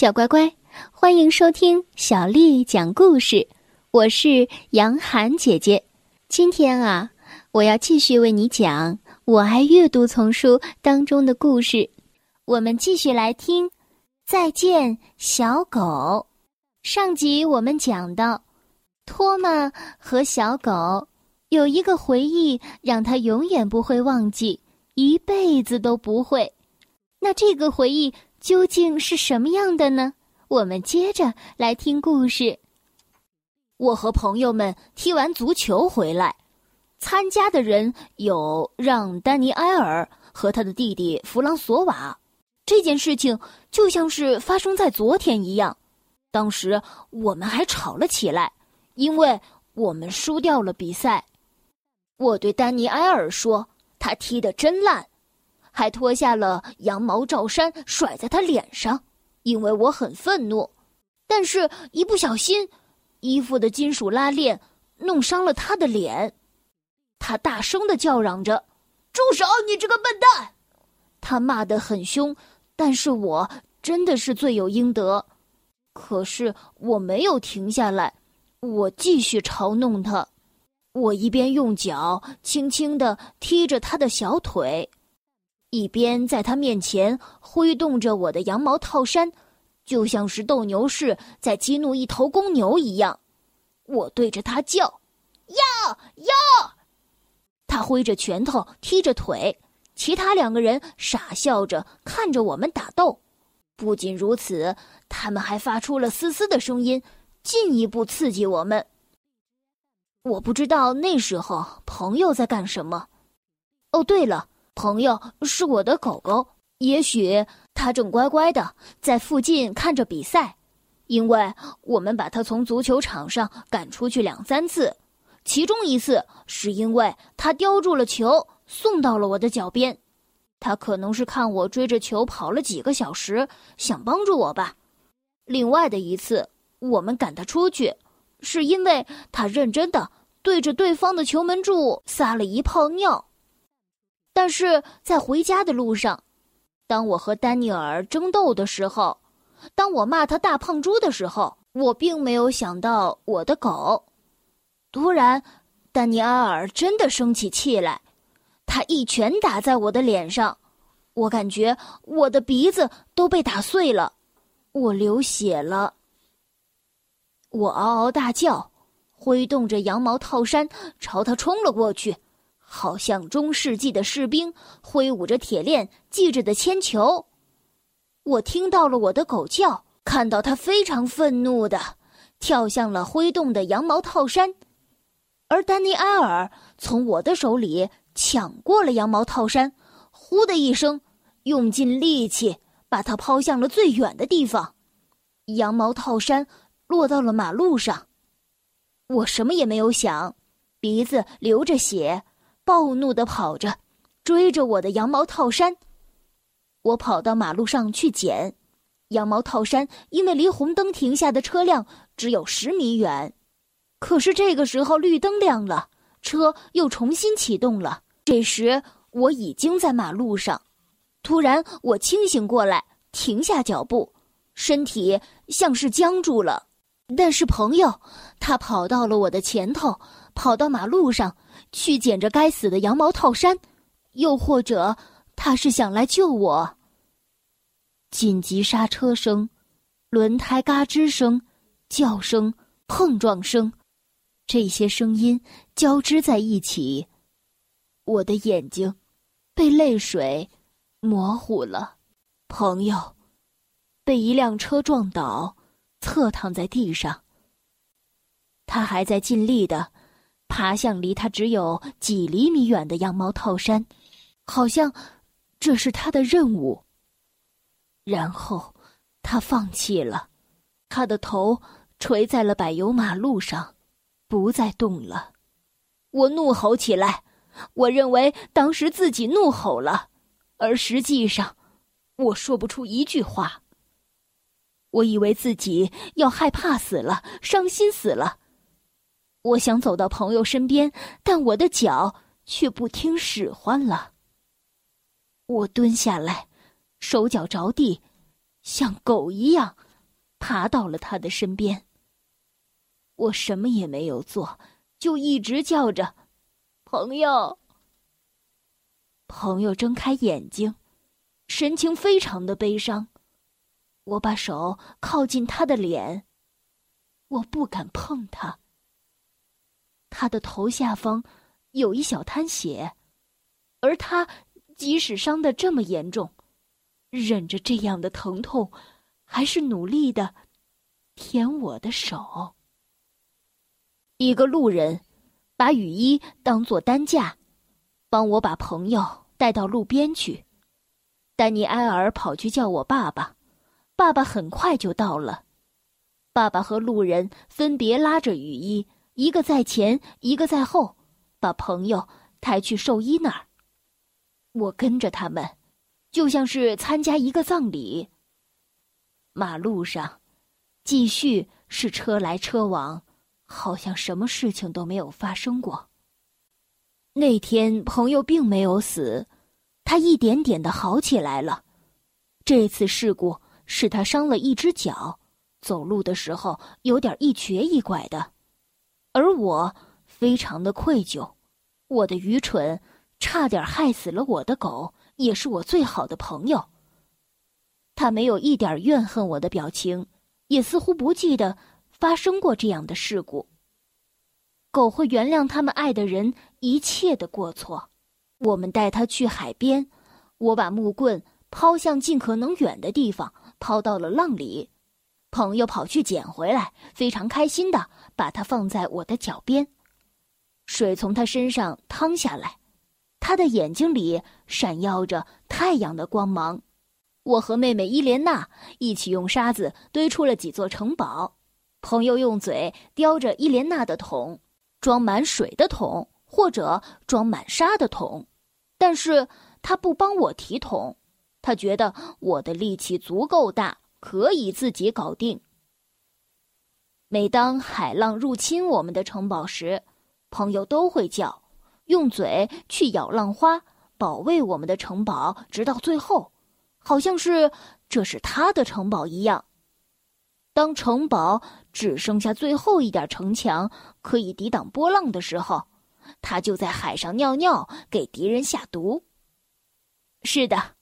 小乖乖，欢迎收听小丽讲故事。我是杨涵姐姐。今天啊，我要继续为你讲《我爱阅读》丛书当中的故事。我们继续来听《再见小狗》。上集我们讲到，托马和小狗有一个回忆，让他永远不会忘记，一辈子都不会。那这个回忆。究竟是什么样的呢？我们接着来听故事。我和朋友们踢完足球回来，参加的人有让·丹尼埃尔和他的弟弟弗朗索瓦。这件事情就像是发生在昨天一样。当时我们还吵了起来，因为我们输掉了比赛。我对丹尼埃尔说：“他踢得真烂。”还脱下了羊毛罩衫甩在他脸上，因为我很愤怒。但是，一不小心，衣服的金属拉链弄伤了他的脸。他大声的叫嚷着：“住手！你这个笨蛋！”他骂得很凶，但是我真的是罪有应得。可是我没有停下来，我继续嘲弄他。我一边用脚轻轻的踢着他的小腿。一边在他面前挥动着我的羊毛套衫，就像是斗牛士在激怒一头公牛一样。我对着他叫：“呀呀！”他挥着拳头，踢着腿，其他两个人傻笑着看着我们打斗。不仅如此，他们还发出了嘶嘶的声音，进一步刺激我们。我不知道那时候朋友在干什么。哦，对了。朋友是我的狗狗，也许它正乖乖的在附近看着比赛，因为我们把它从足球场上赶出去两三次，其中一次是因为它叼住了球送到了我的脚边，它可能是看我追着球跑了几个小时，想帮助我吧。另外的一次，我们赶它出去，是因为它认真的对着对方的球门柱撒了一泡尿。但是在回家的路上，当我和丹尼尔争斗的时候，当我骂他大胖猪的时候，我并没有想到我的狗。突然，丹尼尔真的生起气来，他一拳打在我的脸上，我感觉我的鼻子都被打碎了，我流血了。我嗷嗷大叫，挥动着羊毛套衫朝他冲了过去。好像中世纪的士兵挥舞着铁链系着的铅球，我听到了我的狗叫，看到它非常愤怒的跳向了挥动的羊毛套衫，而丹尼埃尔从我的手里抢过了羊毛套衫，呼的一声，用尽力气把它抛向了最远的地方，羊毛套衫落到了马路上，我什么也没有想，鼻子流着血。暴怒的跑着，追着我的羊毛套衫。我跑到马路上去捡羊毛套衫，因为离红灯停下的车辆只有十米远。可是这个时候绿灯亮了，车又重新启动了。这时我已经在马路上。突然我清醒过来，停下脚步，身体像是僵住了。但是朋友，他跑到了我的前头，跑到马路上。去捡着该死的羊毛套衫，又或者他是想来救我。紧急刹车声、轮胎嘎吱声、叫声、碰撞声，这些声音交织在一起，我的眼睛被泪水模糊了。朋友被一辆车撞倒，侧躺在地上。他还在尽力的。爬向离他只有几厘米远的羊毛套衫，好像这是他的任务。然后他放弃了，他的头垂在了柏油马路上，不再动了。我怒吼起来，我认为当时自己怒吼了，而实际上我说不出一句话。我以为自己要害怕死了，伤心死了。我想走到朋友身边，但我的脚却不听使唤了。我蹲下来，手脚着地，像狗一样爬到了他的身边。我什么也没有做，就一直叫着“朋友”。朋友睁开眼睛，神情非常的悲伤。我把手靠近他的脸，我不敢碰他。他的头下方有一小滩血，而他即使伤得这么严重，忍着这样的疼痛，还是努力的舔我的手。一个路人把雨衣当做担架，帮我把朋友带到路边去。丹尼埃尔跑去叫我爸爸，爸爸很快就到了。爸爸和路人分别拉着雨衣，一个在前，一个在后，把朋友抬去兽医那儿。我跟着他们，就像是参加一个葬礼。马路上，继续是车来车往。好像什么事情都没有发生过。那天朋友并没有死，他一点点的好起来了。这次事故使他伤了一只脚，走路的时候有点一瘸一拐的。而我非常的愧疚，我的愚蠢差点害死了我的狗，也是我最好的朋友。他没有一点怨恨我的表情，也似乎不记得。发生过这样的事故。狗会原谅他们爱的人一切的过错。我们带他去海边，我把木棍抛向尽可能远的地方，抛到了浪里。朋友跑去捡回来，非常开心的把它放在我的脚边。水从他身上淌下来，他的眼睛里闪耀着太阳的光芒。我和妹妹伊莲娜一起用沙子堆出了几座城堡。朋友用嘴叼着伊莲娜的桶，装满水的桶或者装满沙的桶，但是他不帮我提桶，他觉得我的力气足够大，可以自己搞定。每当海浪入侵我们的城堡时，朋友都会叫，用嘴去咬浪花，保卫我们的城堡，直到最后，好像是这是他的城堡一样。当城堡只剩下最后一点城墙可以抵挡波浪的时候，他就在海上尿尿，给敌人下毒。是的，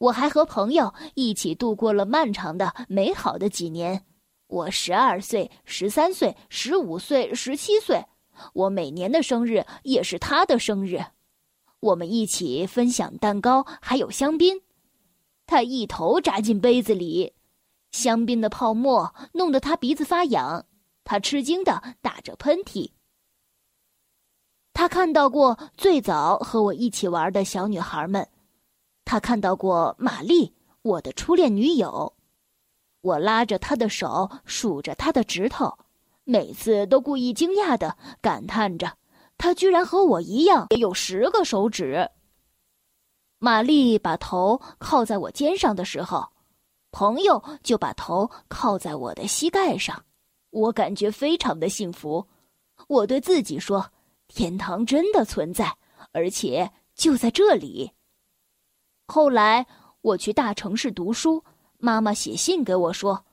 我还和朋友一起度过了漫长的、美好的几年。我十二岁、十三岁、十五岁、十七岁，我每年的生日也是他的生日。我们一起分享蛋糕，还有香槟。他一头扎进杯子里。香槟的泡沫弄得他鼻子发痒，他吃惊的打着喷嚏。他看到过最早和我一起玩的小女孩们，他看到过玛丽，我的初恋女友。我拉着她的手，数着她的指头，每次都故意惊讶的感叹着：她居然和我一样也有十个手指。玛丽把头靠在我肩上的时候。朋友就把头靠在我的膝盖上，我感觉非常的幸福。我对自己说：“天堂真的存在，而且就在这里。”后来我去大城市读书，妈妈写信给我说：“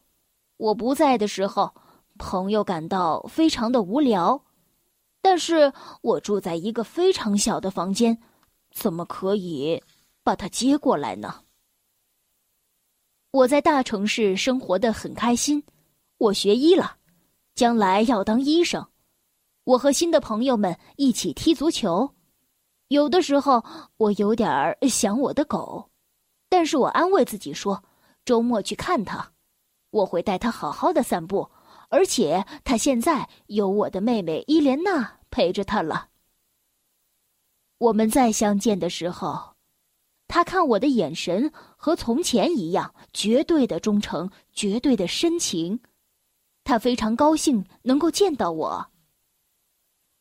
我不在的时候，朋友感到非常的无聊。但是我住在一个非常小的房间，怎么可以把他接过来呢？”我在大城市生活的很开心，我学医了，将来要当医生。我和新的朋友们一起踢足球，有的时候我有点儿想我的狗，但是我安慰自己说，周末去看它，我会带它好好的散步，而且它现在有我的妹妹伊莲娜陪着它了。我们再相见的时候。他看我的眼神和从前一样，绝对的忠诚，绝对的深情。他非常高兴能够见到我。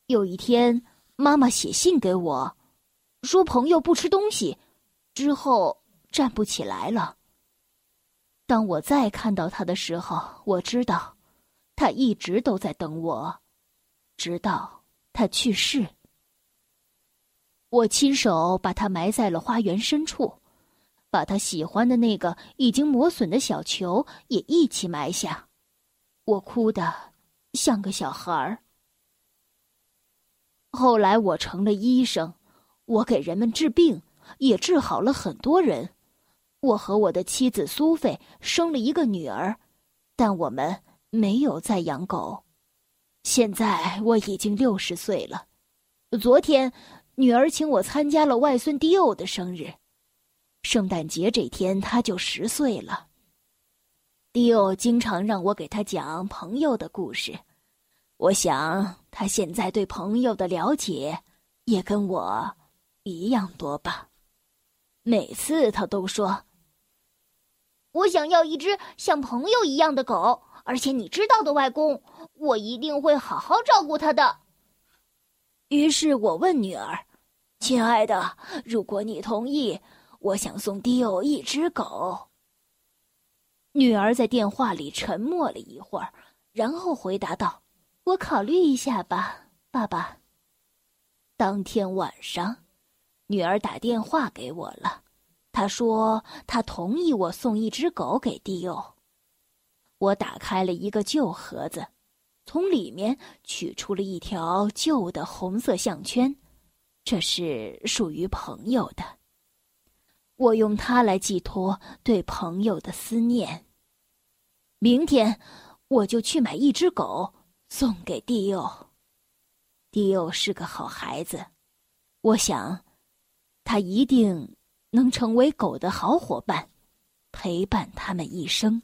有一天，妈妈写信给我，说朋友不吃东西，之后站不起来了。当我再看到他的时候，我知道，他一直都在等我，直到他去世。我亲手把他埋在了花园深处，把他喜欢的那个已经磨损的小球也一起埋下。我哭得像个小孩儿。后来我成了医生，我给人们治病，也治好了很多人。我和我的妻子苏菲生了一个女儿，但我们没有再养狗。现在我已经六十岁了。昨天，女儿请我参加了外孙迪欧的生日。圣诞节这天，他就十岁了。迪欧经常让我给他讲朋友的故事。我想他现在对朋友的了解，也跟我一样多吧。每次他都说：“我想要一只像朋友一样的狗，而且你知道的，外公，我一定会好好照顾它的。”于是我问女儿：“亲爱的，如果你同意，我想送迪欧一只狗。”女儿在电话里沉默了一会儿，然后回答道。我考虑一下吧，爸爸。当天晚上，女儿打电话给我了，她说她同意我送一只狗给迪欧。我打开了一个旧盒子，从里面取出了一条旧的红色项圈，这是属于朋友的。我用它来寄托对朋友的思念。明天我就去买一只狗。送给迪欧。迪欧是个好孩子，我想，他一定能成为狗的好伙伴，陪伴他们一生。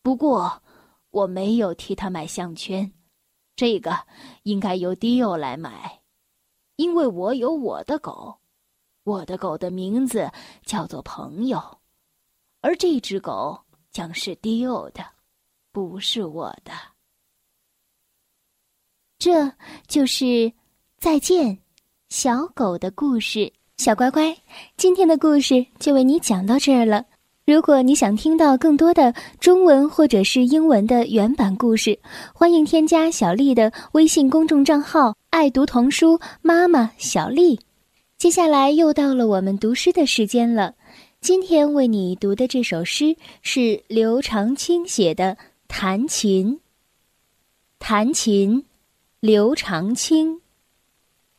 不过，我没有替他买项圈，这个应该由迪欧来买，因为我有我的狗，我的狗的名字叫做朋友，而这只狗将是迪欧的，不是我的。这就是再见，小狗的故事。小乖乖，今天的故事就为你讲到这儿了。如果你想听到更多的中文或者是英文的原版故事，欢迎添加小丽的微信公众账号“爱读童书妈妈小丽”。接下来又到了我们读诗的时间了。今天为你读的这首诗是刘长卿写的《弹琴》。弹琴。刘长卿，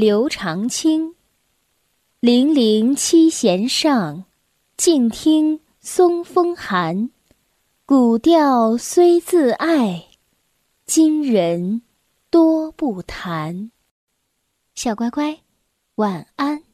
刘长卿。零零七弦上，静听松风寒。古调虽自爱，今人多不弹。小乖乖，晚安。